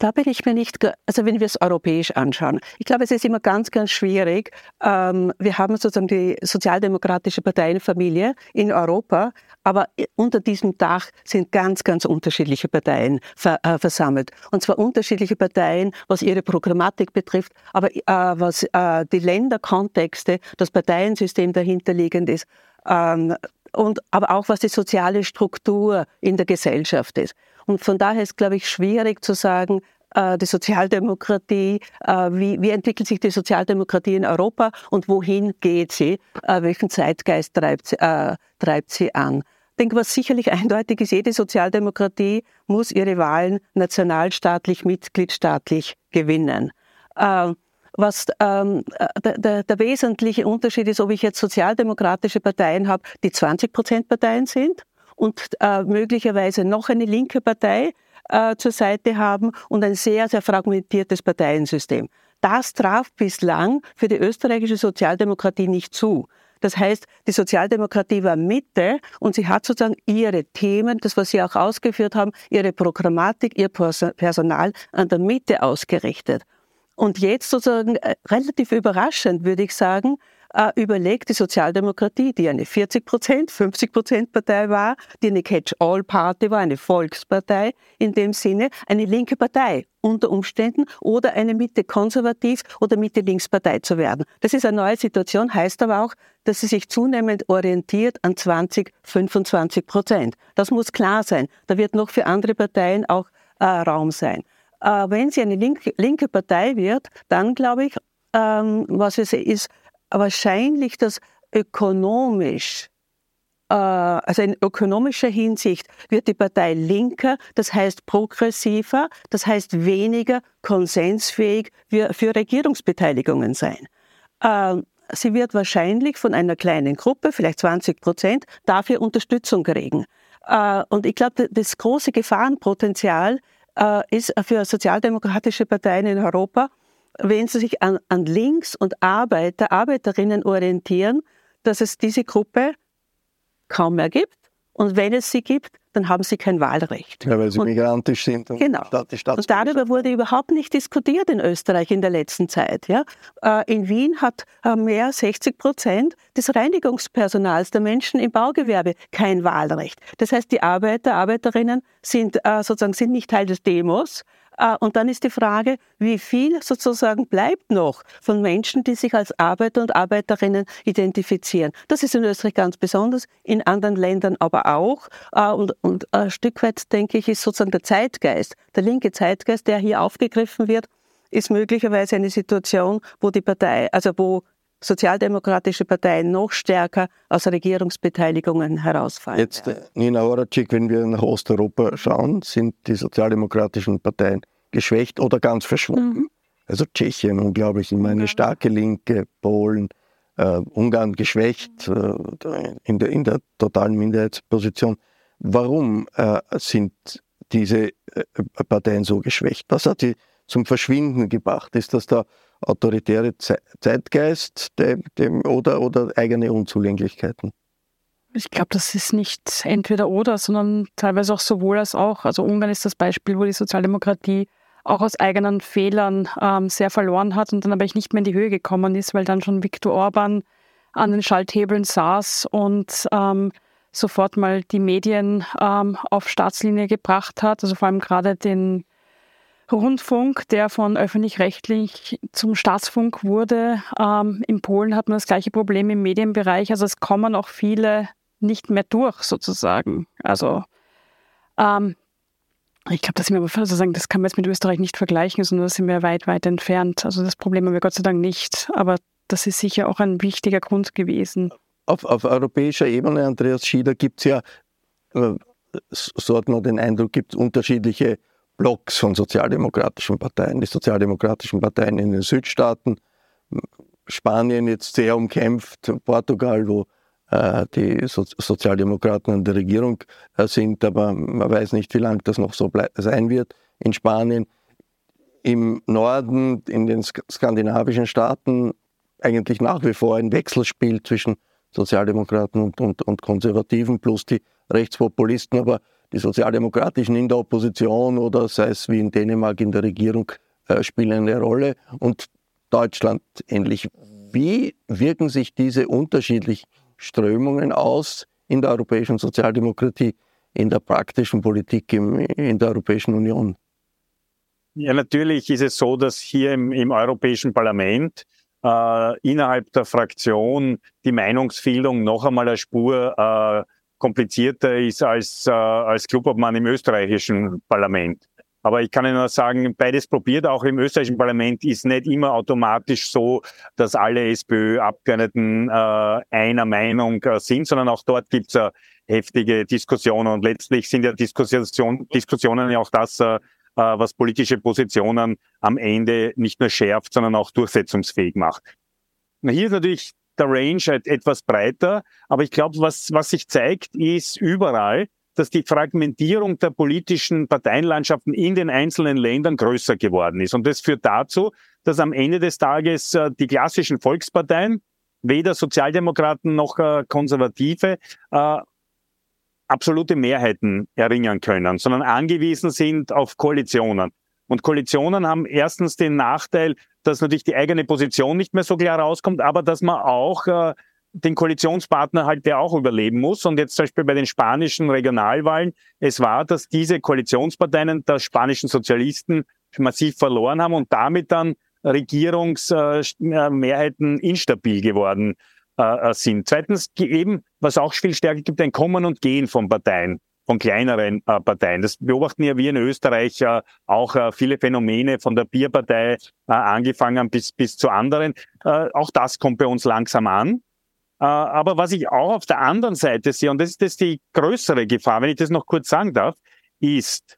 da bin ich mir nicht, also wenn wir es europäisch anschauen, ich glaube, es ist immer ganz, ganz schwierig. Ähm, wir haben sozusagen die sozialdemokratische Parteienfamilie in Europa, aber unter diesem Dach sind ganz, ganz unterschiedliche Parteien äh, versammelt. Und zwar unterschiedliche Parteien, was ihre Programmatik betrifft, aber äh, was äh, die Länderkontexte, das Parteiensystem dahinterliegend ist. Ähm, und aber auch was die soziale Struktur in der Gesellschaft ist. Und von daher ist, glaube ich, schwierig zu sagen, äh, die Sozialdemokratie, äh, wie, wie, entwickelt sich die Sozialdemokratie in Europa und wohin geht sie, äh, welchen Zeitgeist treibt sie, äh, treibt sie an. Ich denke, was sicherlich eindeutig ist, jede Sozialdemokratie muss ihre Wahlen nationalstaatlich, mitgliedstaatlich gewinnen. Äh, was ähm, der, der, wesentliche Unterschied ist, ob ich jetzt sozialdemokratische Parteien habe, die 20 Prozent Parteien sind und äh, möglicherweise noch eine linke Partei äh, zur Seite haben und ein sehr, sehr fragmentiertes Parteiensystem. Das traf bislang für die österreichische Sozialdemokratie nicht zu. Das heißt, die Sozialdemokratie war Mitte und sie hat sozusagen ihre Themen, das was Sie auch ausgeführt haben, ihre Programmatik, ihr Personal an der Mitte ausgerichtet. Und jetzt sozusagen äh, relativ überraschend, würde ich sagen, überlegt die Sozialdemokratie, die eine 40 Prozent, 50 Prozent Partei war, die eine Catch-all-Party war, eine Volkspartei in dem Sinne, eine linke Partei unter Umständen oder eine Mitte-konservativ oder Mitte-links-Partei zu werden. Das ist eine neue Situation, heißt aber auch, dass sie sich zunehmend orientiert an 20, 25 Prozent. Das muss klar sein. Da wird noch für andere Parteien auch äh, Raum sein. Äh, wenn sie eine linke, linke Partei wird, dann glaube ich, ähm, was es ist, wahrscheinlich, dass ökonomisch, äh, also in ökonomischer Hinsicht wird die Partei linker, das heißt progressiver, das heißt weniger konsensfähig für, Regierungsbeteiligungen sein. Äh, sie wird wahrscheinlich von einer kleinen Gruppe, vielleicht 20 Prozent, dafür Unterstützung kriegen. Äh, und ich glaube, das große Gefahrenpotenzial äh, ist für sozialdemokratische Parteien in Europa, wenn sie sich an, an Links- und Arbeiter, Arbeiterinnen orientieren, dass es diese Gruppe kaum mehr gibt. Und wenn es sie gibt, dann haben sie kein Wahlrecht. Ja, weil sie und, migrantisch sind. Und genau. Die und darüber wurde überhaupt nicht diskutiert in Österreich in der letzten Zeit. Ja? Äh, in Wien hat äh, mehr als 60 Prozent des Reinigungspersonals der Menschen im Baugewerbe kein Wahlrecht. Das heißt, die Arbeiter, Arbeiterinnen sind äh, sozusagen sind nicht Teil des Demos, und dann ist die Frage, wie viel sozusagen bleibt noch von Menschen, die sich als Arbeiter und Arbeiterinnen identifizieren. Das ist in Österreich ganz besonders, in anderen Ländern aber auch. Äh, und, und ein Stück weit, denke ich, ist sozusagen der Zeitgeist, der linke Zeitgeist, der hier aufgegriffen wird, ist möglicherweise eine Situation, wo die Partei, also wo sozialdemokratische Parteien noch stärker aus Regierungsbeteiligungen herausfallen. Jetzt, äh, Nina Horacek, wenn wir nach Osteuropa schauen, sind die sozialdemokratischen Parteien geschwächt oder ganz verschwunden. Mhm. Also Tschechien unglaublich, immer eine starke Linke, Polen, äh, Ungarn geschwächt äh, in, der, in der totalen Minderheitsposition. Warum äh, sind diese äh, Parteien so geschwächt? Was hat sie zum Verschwinden gebracht? Ist das der autoritäre Zeitgeist dem, dem, oder, oder eigene Unzulänglichkeiten? Ich glaube, das ist nicht entweder oder, sondern teilweise auch sowohl als auch. Also Ungarn ist das Beispiel, wo die Sozialdemokratie auch aus eigenen Fehlern ähm, sehr verloren hat und dann aber nicht mehr in die Höhe gekommen ist, weil dann schon Viktor Orban an den Schalthebeln saß und ähm, sofort mal die Medien ähm, auf Staatslinie gebracht hat, also vor allem gerade den Rundfunk, der von öffentlich-rechtlich zum Staatsfunk wurde. Ähm, in Polen hat man das gleiche Problem im Medienbereich. Also es kommen auch viele nicht mehr durch, sozusagen. Also ähm, ich glaube, das, sozusagen, das kann man jetzt mit Österreich nicht vergleichen, sondern da sind wir weit, weit entfernt. Also das Problem haben wir Gott sei Dank nicht. Aber das ist sicher auch ein wichtiger Grund gewesen. Auf, auf europäischer Ebene, Andreas Schieder, gibt es ja, äh, so hat man den Eindruck, gibt es unterschiedliche Blocks von sozialdemokratischen Parteien. Die sozialdemokratischen Parteien in den Südstaaten, Spanien jetzt sehr umkämpft, Portugal, wo die so Sozialdemokraten an der Regierung äh, sind, aber man weiß nicht, wie lange das noch so sein wird. In Spanien, im Norden, in den sk skandinavischen Staaten eigentlich nach wie vor ein Wechselspiel zwischen Sozialdemokraten und, und, und Konservativen plus die Rechtspopulisten, aber die Sozialdemokratischen in der Opposition oder sei es wie in Dänemark in der Regierung äh, spielen eine Rolle und Deutschland ähnlich. Wie wirken sich diese unterschiedlichen Strömungen aus in der europäischen Sozialdemokratie, in der praktischen Politik im, in der Europäischen Union? Ja, natürlich ist es so, dass hier im, im Europäischen Parlament äh, innerhalb der Fraktion die Meinungsfindung noch einmal eine Spur äh, komplizierter ist als, äh, als Clubobmann im österreichischen Parlament. Aber ich kann Ihnen nur sagen, beides probiert. Auch im österreichischen Parlament ist nicht immer automatisch so, dass alle SPÖ-Abgeordneten äh, einer Meinung äh, sind, sondern auch dort gibt es äh, heftige Diskussionen. Und letztlich sind ja Diskussion, Diskussionen ja auch das, äh, äh, was politische Positionen am Ende nicht nur schärft, sondern auch durchsetzungsfähig macht. Hier ist natürlich der Range etwas breiter. Aber ich glaube, was, was sich zeigt, ist überall, dass die Fragmentierung der politischen Parteienlandschaften in den einzelnen Ländern größer geworden ist. Und das führt dazu, dass am Ende des Tages äh, die klassischen Volksparteien, weder Sozialdemokraten noch äh, Konservative, äh, absolute Mehrheiten erringen können, sondern angewiesen sind auf Koalitionen. Und Koalitionen haben erstens den Nachteil, dass natürlich die eigene Position nicht mehr so klar rauskommt, aber dass man auch äh, den Koalitionspartner halt, der auch überleben muss. Und jetzt zum Beispiel bei den spanischen Regionalwahlen, es war, dass diese Koalitionsparteien der spanischen Sozialisten massiv verloren haben und damit dann Regierungsmehrheiten instabil geworden äh, sind. Zweitens eben, was auch viel stärker gibt, ein Kommen und Gehen von Parteien von kleineren äh, Parteien. Das beobachten ja wir in Österreich äh, auch viele Phänomene von der Bierpartei angefangen bis, bis zu anderen. Auch das kommt bei uns langsam an. Äh, aber was ich auch auf der anderen Seite sehe, und das ist das die größere Gefahr, wenn ich das noch kurz sagen darf, ist,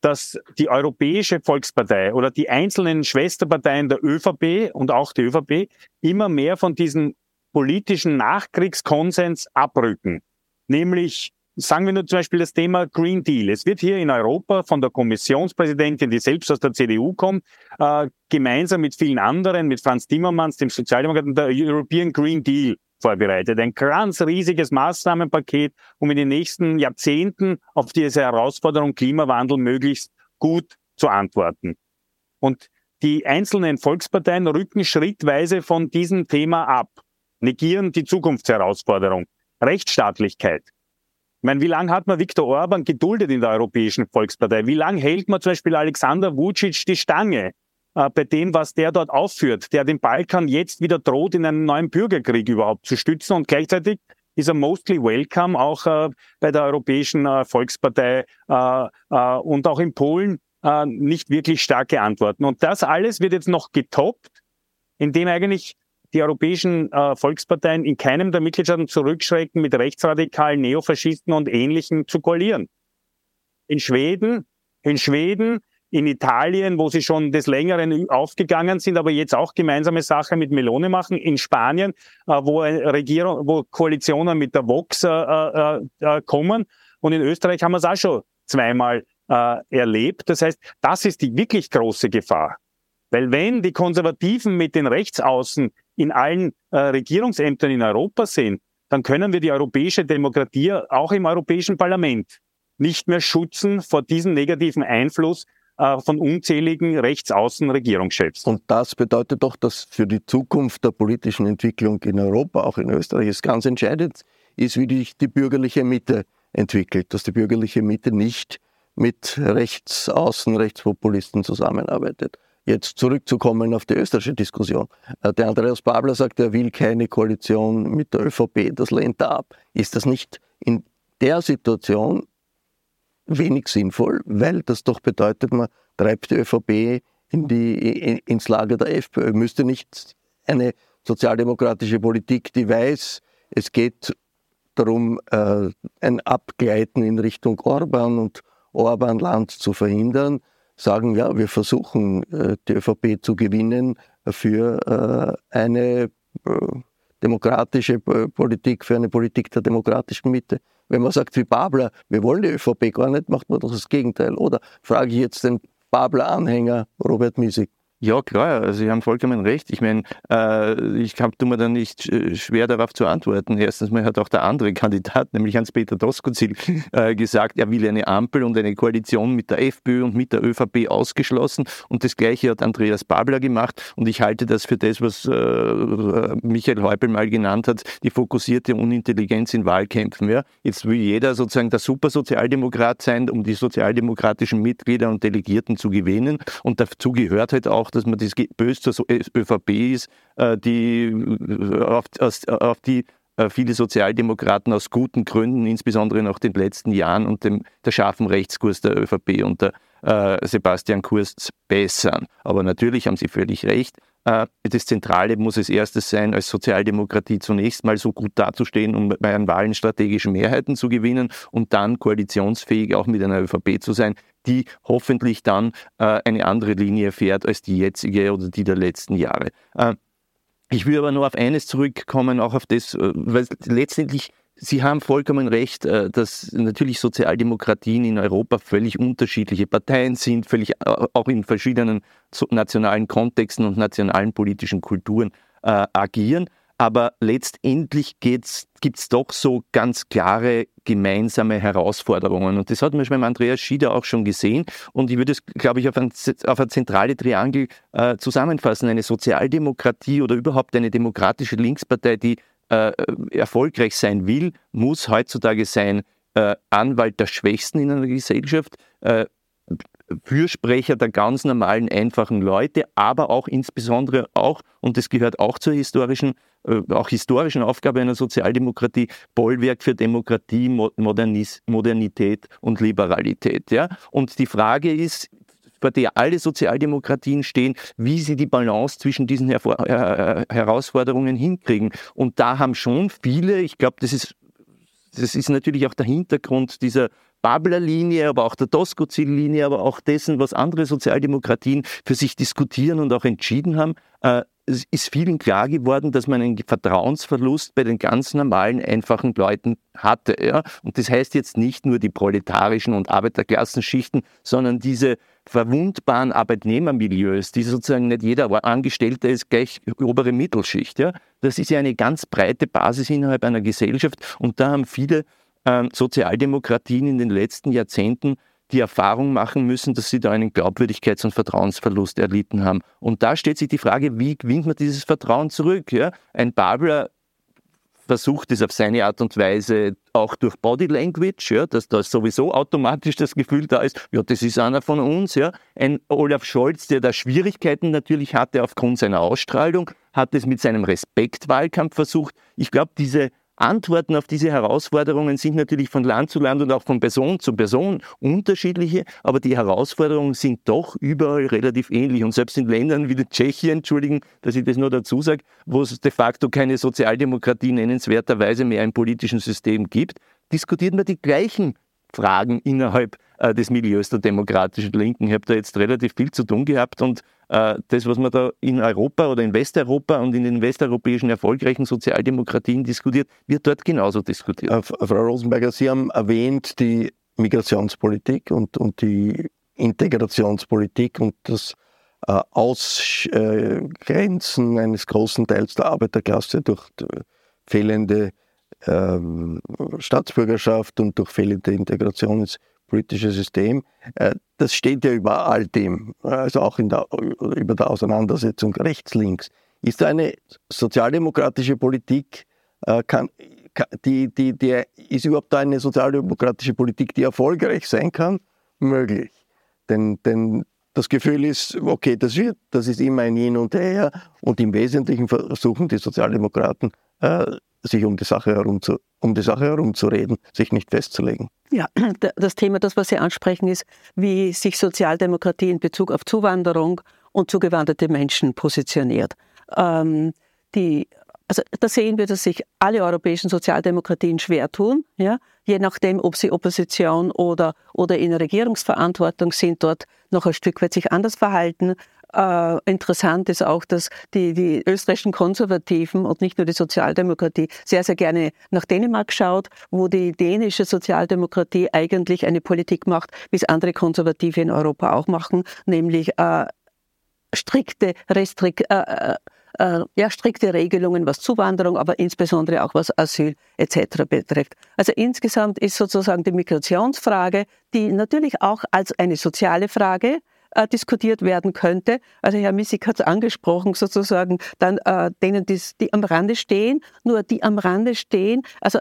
dass die Europäische Volkspartei oder die einzelnen Schwesterparteien der ÖVP und auch die ÖVP immer mehr von diesem politischen Nachkriegskonsens abrücken. Nämlich, sagen wir nur zum Beispiel das Thema Green Deal. Es wird hier in Europa von der Kommissionspräsidentin, die selbst aus der CDU kommt, äh, gemeinsam mit vielen anderen, mit Franz Timmermans, dem Sozialdemokraten, der European Green Deal vorbereitet. Ein ganz riesiges Maßnahmenpaket, um in den nächsten Jahrzehnten auf diese Herausforderung Klimawandel möglichst gut zu antworten. Und die einzelnen Volksparteien rücken schrittweise von diesem Thema ab, negieren die Zukunftsherausforderung, Rechtsstaatlichkeit. Ich meine, wie lange hat man Viktor Orban geduldet in der Europäischen Volkspartei? Wie lange hält man zum Beispiel Alexander Vucic die Stange? Äh, bei dem, was der dort aufführt, der den Balkan jetzt wieder droht, in einen neuen Bürgerkrieg überhaupt zu stützen und gleichzeitig ist er mostly welcome auch äh, bei der Europäischen äh, Volkspartei äh, äh, und auch in Polen äh, nicht wirklich starke Antworten. Und das alles wird jetzt noch getoppt, indem eigentlich die europäischen Volksparteien in keinem der Mitgliedstaaten zurückschrecken, mit rechtsradikalen Neofaschisten und Ähnlichen zu koalieren. In Schweden, in Schweden in Italien, wo sie schon des Längeren aufgegangen sind, aber jetzt auch gemeinsame Sache mit Melone machen, in Spanien, äh, wo Regierung, wo Koalitionen mit der Vox äh, äh, kommen. Und in Österreich haben wir es auch schon zweimal erlebt. Das heißt, das ist die wirklich große Gefahr. Weil wenn die Konservativen mit den Rechtsaußen in allen Regierungsämtern in Europa sind, dann können wir die europäische Demokratie auch im Europäischen Parlament nicht mehr schützen vor diesem negativen Einfluss, äh, von unzähligen Rechtsaußen-Regierungschefs. Und das bedeutet doch, dass für die Zukunft der politischen Entwicklung in Europa, auch in Österreich, es ganz entscheidend ist, wie sich die bürgerliche Mitte entwickelt, dass die bürgerliche Mitte nicht mit Rechtsaußen, Rechtspopulisten zusammenarbeitet. Jetzt zurückzukommen auf die österreichische Diskussion. Äh, der Andreas Babler sagt, er will keine Koalition mit der ÖVP, das lehnt er ab. Ist das nicht in der Situation wenig sinnvoll, weil das doch bedeutet, man treibt die ÖVP in die, in, ins Lager der FPÖ. Müsste nicht eine sozialdemokratische Politik, die weiß, es geht darum, äh, ein Abgleiten in Richtung Orban und Orban-Land zu verhindern, sagen, ja, wir versuchen, äh, die ÖVP zu gewinnen für äh, eine äh, demokratische Politik, für eine Politik der demokratischen Mitte. Wenn man sagt wie Babler, wir wollen die ÖVP gar nicht, macht man doch das Gegenteil. Oder frage ich jetzt den Babler-Anhänger Robert Miesig. Ja, klar, also Sie haben vollkommen recht. Ich meine, äh, ich tue mir da nicht schwer darauf zu antworten. Erstens mal hat auch der andere Kandidat, nämlich Hans-Peter Doskozil, äh, gesagt, er will eine Ampel und eine Koalition mit der FPÖ und mit der ÖVP ausgeschlossen. Und das Gleiche hat Andreas Babler gemacht. Und ich halte das für das, was äh, Michael Häupl mal genannt hat, die fokussierte Unintelligenz in Wahlkämpfen. Ja? Jetzt will jeder sozusagen der Supersozialdemokrat sein, um die sozialdemokratischen Mitglieder und Delegierten zu gewinnen. Und dazu gehört halt auch, auch, dass man das böse zur ÖVP ist, äh, die, äh, auf, auf die äh, viele Sozialdemokraten aus guten Gründen, insbesondere nach den letzten Jahren und dem der scharfen Rechtskurs der ÖVP unter Sebastian Kurz bessern. Aber natürlich haben Sie völlig recht. Das Zentrale muss es erstes sein, als Sozialdemokratie zunächst mal so gut dazustehen, um bei den Wahlen strategische Mehrheiten zu gewinnen und dann koalitionsfähig auch mit einer ÖVP zu sein, die hoffentlich dann äh, eine andere Linie fährt als die jetzige oder die der letzten Jahre. Äh, ich will aber nur auf eines zurückkommen, auch auf das, äh, weil letztendlich Sie haben vollkommen recht, äh, dass natürlich Sozialdemokratien in Europa völlig unterschiedliche Parteien sind, völlig äh, auch in verschiedenen nationalen Kontexten und nationalen politischen Kulturen agieren. Aber letztendlich gibt es doch so ganz klare gemeinsame Herausforderungen. Und das hat man schon beim Andreas Schieder auch schon gesehen. Und ich würde es, glaube ich, auf ein, auf ein zentrale Triangel äh, zusammenfassen. Eine Sozialdemokratie oder überhaupt eine demokratische Linkspartei, die äh, erfolgreich sein will, muss heutzutage sein äh, Anwalt der Schwächsten in einer Gesellschaft, äh, Fürsprecher der ganz normalen, einfachen Leute, aber auch insbesondere auch, und das gehört auch zur historischen, äh, auch historischen Aufgabe einer Sozialdemokratie, Bollwerk für Demokratie, Modernis, Modernität und Liberalität. Ja? Und die Frage ist, vor der alle Sozialdemokratien stehen, wie sie die Balance zwischen diesen Hervor äh, Herausforderungen hinkriegen. Und da haben schon viele, ich glaube, das ist das ist natürlich auch der Hintergrund dieser Babler-Linie, aber auch der Doskozil-Linie, aber auch dessen, was andere Sozialdemokratien für sich diskutieren und auch entschieden haben, äh, es ist vielen klar geworden, dass man einen Vertrauensverlust bei den ganz normalen, einfachen Leuten hatte. Ja? Und das heißt jetzt nicht nur die proletarischen und Arbeiterklassenschichten, sondern diese verwundbaren Arbeitnehmermilieus, die sozusagen nicht jeder Angestellte ist gleich obere Mittelschicht. Ja? Das ist ja eine ganz breite Basis innerhalb einer Gesellschaft und da haben viele Sozialdemokratien in den letzten Jahrzehnten die Erfahrung machen müssen, dass sie da einen Glaubwürdigkeits- und Vertrauensverlust erlitten haben. Und da stellt sich die Frage, wie gewinnt man dieses Vertrauen zurück? Ja? Ein Babler versucht es auf seine Art und Weise auch durch Body Language, ja, dass da sowieso automatisch das Gefühl da ist, ja, das ist einer von uns. Ja. Ein Olaf Scholz, der da Schwierigkeiten natürlich hatte aufgrund seiner Ausstrahlung, hat es mit seinem Respektwahlkampf versucht. Ich glaube, diese Antworten auf diese Herausforderungen sind natürlich von Land zu Land und auch von Person zu Person unterschiedliche, aber die Herausforderungen sind doch überall relativ ähnlich. Und selbst in Ländern wie Tschechien, entschuldigen, dass ich das nur dazu sage, wo es de facto keine Sozialdemokratie nennenswerterweise mehr im politischen System gibt, diskutiert man die gleichen Fragen innerhalb äh, des Milieus der demokratischen Linken. Ich habe da jetzt relativ viel zu tun gehabt und äh, das, was man da in Europa oder in Westeuropa und in den westeuropäischen erfolgreichen Sozialdemokratien diskutiert, wird dort genauso diskutiert. Äh, Frau Rosenberger, Sie haben erwähnt die Migrationspolitik und, und die Integrationspolitik und das äh, Ausgrenzen eines großen Teils der Arbeiterklasse durch fehlende ähm, Staatsbürgerschaft und durch fehlende Integration ins politische System, äh, das steht ja über all dem, also auch der, über der Auseinandersetzung rechts-links. Ist eine sozialdemokratische Politik, äh, kann, die, die, die, ist überhaupt eine sozialdemokratische Politik, die erfolgreich sein kann? Möglich. Denn, denn das Gefühl ist, okay, das wird, das ist immer ein Hin und Her und im Wesentlichen versuchen die Sozialdemokraten, äh, sich um die Sache herum zu, um die Sache herumzureden, sich nicht festzulegen. Ja, das Thema, das was Sie ansprechen, ist, wie sich Sozialdemokratie in Bezug auf Zuwanderung und zugewanderte Menschen positioniert. Ähm, die, also da sehen wir, dass sich alle europäischen Sozialdemokratien schwer tun, ja, je nachdem, ob sie Opposition oder, oder in Regierungsverantwortung sind, dort noch ein Stück weit sich anders verhalten. Äh, interessant ist auch, dass die, die österreichischen Konservativen und nicht nur die Sozialdemokratie sehr, sehr gerne nach Dänemark schaut, wo die dänische Sozialdemokratie eigentlich eine Politik macht, wie es andere Konservative in Europa auch machen, nämlich äh, strikte, restrik äh, äh, äh, ja, strikte Regelungen, was Zuwanderung, aber insbesondere auch was Asyl etc. betrifft. Also insgesamt ist sozusagen die Migrationsfrage, die natürlich auch als eine soziale Frage äh, diskutiert werden könnte. Also Herr Missig hat es angesprochen, sozusagen dann äh, denen, die, am Rande stehen, nur die am Rande stehen, also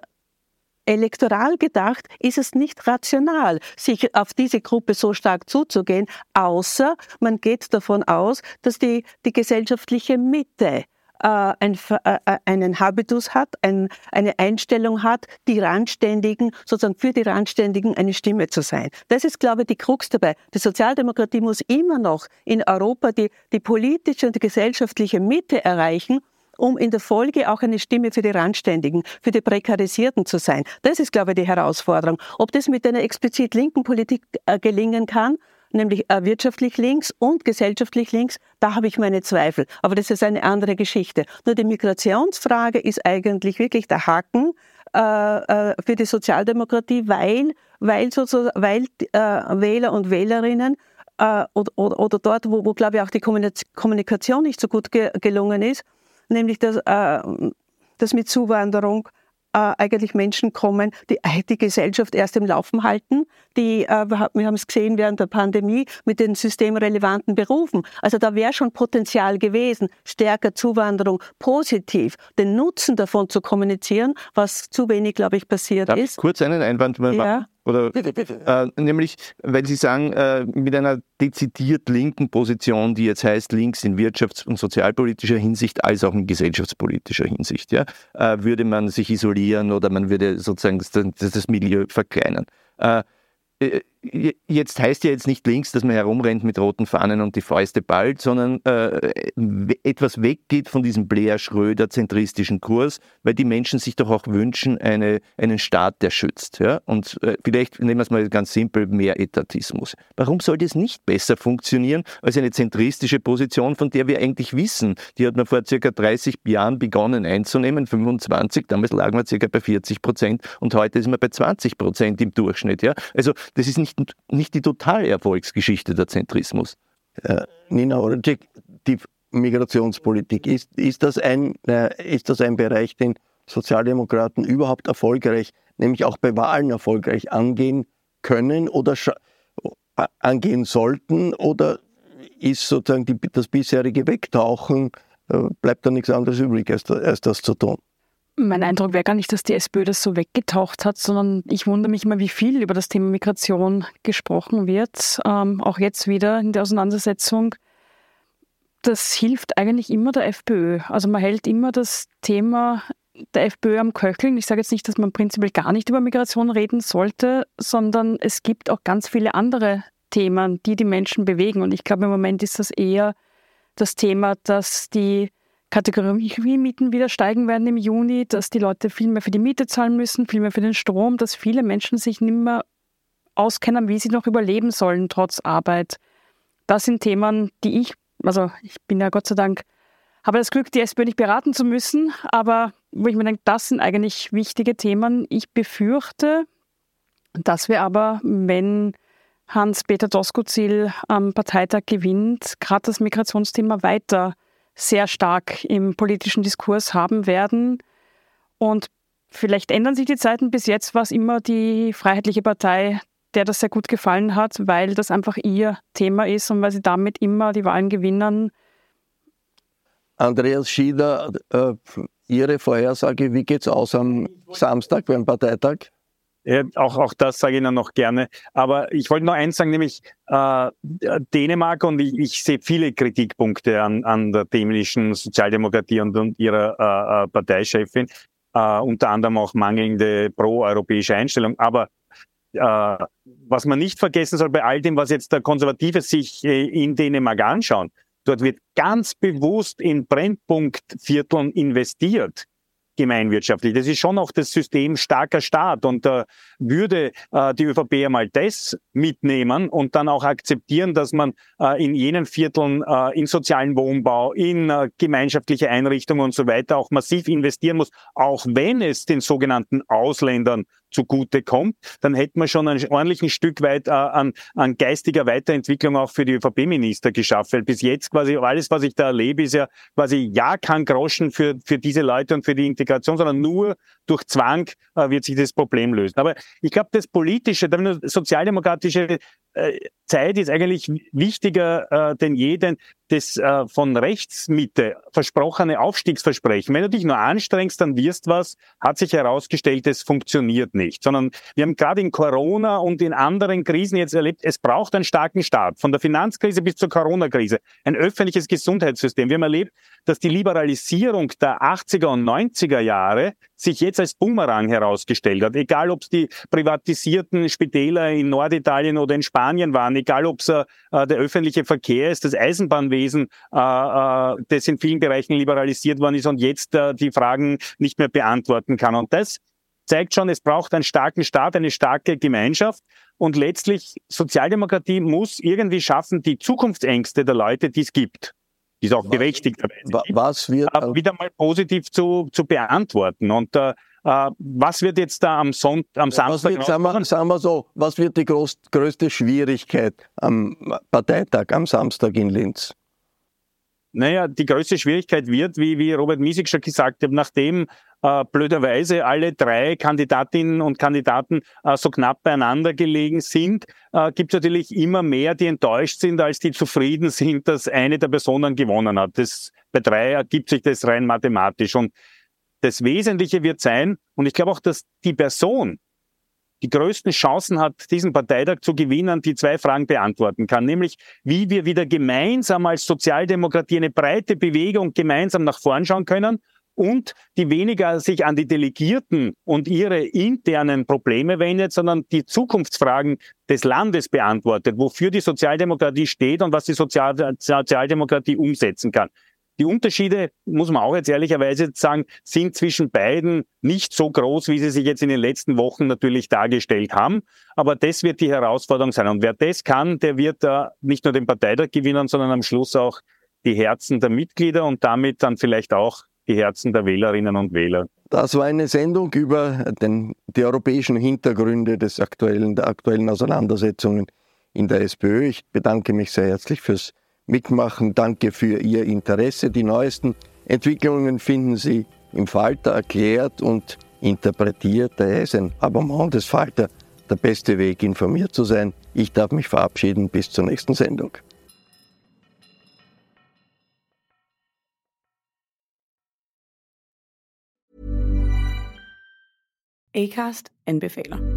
elektoral gedacht ist es nicht rational, sich auf diese Gruppe so stark zuzugehen, außer man geht davon aus, dass die, die gesellschaftliche Mitte äh, ein, äh, äh, einen Habitus hat, ein, eine Einstellung hat, die Randständigen, sozusagen für die Randständigen eine Stimme zu sein. Das ist, glaube ich, die Krux dabei. Die Sozialdemokratie muss immer noch in Europa die, die politische und die gesellschaftliche Mitte erreichen, um in der Folge auch eine Stimme für die Randständigen, für die Prekarisierten zu sein. Das ist, glaube ich, die Herausforderung. Ob das mit einer explizit linken Politik äh, gelingen kann, nämlich äh, wirtschaftlich links und gesellschaftlich links, da habe ich meine Zweifel. Aber das ist eine andere Geschichte. Nur die Migrationsfrage ist eigentlich wirklich der Haken äh, äh für die Sozialdemokratie, weil, weil, sozusagen, weil äh, Wähler und Wählerinnen äh, oder, oder, oder, dort, wo, wo, glaube ich, auch die Kommunikation nicht so gut ge gelungen ist, nämlich dass, äh, dass mit Zuwanderung eigentlich Menschen kommen, die die Gesellschaft erst im Laufen halten, die, äh, wir haben es gesehen während der Pandemie, mit den systemrelevanten Berufen. Also da wäre schon Potenzial gewesen, stärker Zuwanderung positiv, den Nutzen davon zu kommunizieren, was zu wenig, glaube ich, passiert Darf ist. Ich kurz einen Einwand machen? Ja. Oder, bitte, bitte. Äh, nämlich, weil Sie sagen, äh, mit einer dezidiert linken Position, die jetzt heißt links in wirtschafts- und sozialpolitischer Hinsicht als auch in gesellschaftspolitischer Hinsicht, ja, äh, würde man sich isolieren oder man würde sozusagen das, das Milieu verkleinern. Jetzt heißt ja jetzt nicht links, dass man herumrennt mit roten Fahnen und die Fäuste ballt, sondern äh, etwas weggeht von diesem Blair-Schröder-zentristischen Kurs, weil die Menschen sich doch auch wünschen, eine, einen Staat, der schützt. Ja? Und äh, vielleicht nehmen wir es mal ganz simpel, mehr Etatismus. Warum soll das nicht besser funktionieren als eine zentristische Position, von der wir eigentlich wissen, die hat man vor circa 30 Jahren begonnen einzunehmen, 25, damals lagen wir circa bei 40 Prozent und heute ist man bei 20 Prozent im Durchschnitt. Ja? Also das ist nicht, nicht die totale Erfolgsgeschichte der Zentrismus. Äh, Nina Horacek, die Migrationspolitik, ist, ist, das ein, äh, ist das ein Bereich, den Sozialdemokraten überhaupt erfolgreich, nämlich auch bei Wahlen erfolgreich angehen können oder angehen sollten? Oder ist sozusagen die, das bisherige Wegtauchen, äh, bleibt da nichts anderes übrig, als, als das zu tun? Mein Eindruck wäre gar nicht, dass die SPÖ das so weggetaucht hat, sondern ich wundere mich immer, wie viel über das Thema Migration gesprochen wird. Ähm, auch jetzt wieder in der Auseinandersetzung. Das hilft eigentlich immer der FPÖ. Also man hält immer das Thema der FPÖ am Köcheln. Ich sage jetzt nicht, dass man prinzipiell gar nicht über Migration reden sollte, sondern es gibt auch ganz viele andere Themen, die die Menschen bewegen. Und ich glaube, im Moment ist das eher das Thema, dass die Kategoriemieten wieder steigen werden im Juni, dass die Leute viel mehr für die Miete zahlen müssen, viel mehr für den Strom, dass viele Menschen sich nicht mehr auskennen, wie sie noch überleben sollen trotz Arbeit. Das sind Themen, die ich, also ich bin ja Gott sei Dank, habe das Glück, die SPÖ nicht beraten zu müssen, aber wo ich mir denke, das sind eigentlich wichtige Themen. Ich befürchte, dass wir aber, wenn Hans-Peter Doskozil am Parteitag gewinnt, gerade das Migrationsthema weiter sehr stark im politischen Diskurs haben werden. Und vielleicht ändern sich die Zeiten. Bis jetzt war es immer die Freiheitliche Partei, der das sehr gut gefallen hat, weil das einfach ihr Thema ist und weil sie damit immer die Wahlen gewinnen. Andreas Schieder, äh, Ihre Vorhersage, wie geht es aus am Samstag beim Parteitag? Ja, auch, auch das sage ich Ihnen noch gerne. Aber ich wollte noch eins sagen, nämlich äh, Dänemark und ich, ich sehe viele Kritikpunkte an, an der dänischen Sozialdemokratie und, und ihrer äh, äh, Parteichefin, äh, unter anderem auch mangelnde pro-europäische Einstellung. Aber äh, was man nicht vergessen soll bei all dem, was jetzt der Konservative sich äh, in Dänemark anschauen, dort wird ganz bewusst in Brennpunktvierteln investiert gemeinwirtschaftlich. Das ist schon auch das System starker Staat und äh, würde äh, die ÖVP einmal das mitnehmen und dann auch akzeptieren, dass man äh, in jenen Vierteln äh, in sozialen Wohnbau, in äh, gemeinschaftliche Einrichtungen und so weiter auch massiv investieren muss, auch wenn es den sogenannten Ausländern zugute kommt, dann hätten wir schon ein ordentliches Stück weit äh, an, an geistiger Weiterentwicklung auch für die ÖVP-Minister geschafft. Weil bis jetzt quasi alles, was ich da erlebe, ist ja quasi ja kein Groschen für, für diese Leute und für die Integration, sondern nur durch Zwang äh, wird sich das Problem lösen. Aber ich glaube, das politische, sozialdemokratische äh, Zeit ist eigentlich wichtiger äh, denn je, denn das äh, von Rechtsmitte versprochene Aufstiegsversprechen, wenn du dich nur anstrengst, dann wirst was, hat sich herausgestellt, es funktioniert nicht. Sondern wir haben gerade in Corona und in anderen Krisen jetzt erlebt, es braucht einen starken Staat. Von der Finanzkrise bis zur Corona-Krise. Ein öffentliches Gesundheitssystem. Wir haben erlebt, dass die Liberalisierung der 80er und 90er Jahre sich jetzt als Boomerang herausgestellt hat. Egal, ob es die privatisierten Spitäler in Norditalien oder in Spanien waren, egal, ob es äh, der öffentliche Verkehr ist, das Eisenbahnwesen, äh, äh, das in vielen Bereichen liberalisiert worden ist und jetzt äh, die Fragen nicht mehr beantworten kann. Und das zeigt schon, es braucht einen starken Staat, eine starke Gemeinschaft. Und letztlich, Sozialdemokratie muss irgendwie schaffen, die Zukunftsängste der Leute, die es gibt, die ist auch berechtigterweise, was wird, wieder mal positiv zu, zu beantworten. Und äh, äh, was wird jetzt da am, Sonnt am Samstag wird, sagen, wir, sagen wir so, was wird die groß, größte Schwierigkeit am Parteitag am Samstag in Linz? Naja, die größte Schwierigkeit wird, wie, wie Robert Miesig schon gesagt hat, nachdem äh, blöderweise alle drei Kandidatinnen und Kandidaten äh, so knapp beieinander gelegen sind, äh, gibt es natürlich immer mehr, die enttäuscht sind, als die zufrieden sind, dass eine der Personen gewonnen hat. Das, bei drei ergibt sich das rein mathematisch. Und das Wesentliche wird sein, und ich glaube auch, dass die Person die größten Chancen hat, diesen Parteitag zu gewinnen, die zwei Fragen beantworten kann, nämlich wie wir wieder gemeinsam als Sozialdemokratie eine breite Bewegung gemeinsam nach vorn schauen können und die weniger sich an die Delegierten und ihre internen Probleme wendet, sondern die Zukunftsfragen des Landes beantwortet, wofür die Sozialdemokratie steht und was die Sozial Sozialdemokratie umsetzen kann. Die Unterschiede, muss man auch jetzt ehrlicherweise sagen, sind zwischen beiden nicht so groß, wie sie sich jetzt in den letzten Wochen natürlich dargestellt haben. Aber das wird die Herausforderung sein. Und wer das kann, der wird da nicht nur den Parteitag gewinnen, sondern am Schluss auch die Herzen der Mitglieder und damit dann vielleicht auch die Herzen der Wählerinnen und Wähler. Das war eine Sendung über den, die europäischen Hintergründe des aktuellen, der aktuellen Auseinandersetzungen in der SPÖ. Ich bedanke mich sehr herzlich fürs Mitmachen. Danke für Ihr Interesse. Die neuesten Entwicklungen finden Sie im Falter erklärt und interpretiert. Daher ist ein Abonnement des Falter der beste Weg, informiert zu sein. Ich darf mich verabschieden. Bis zur nächsten Sendung. Acast anbefaler.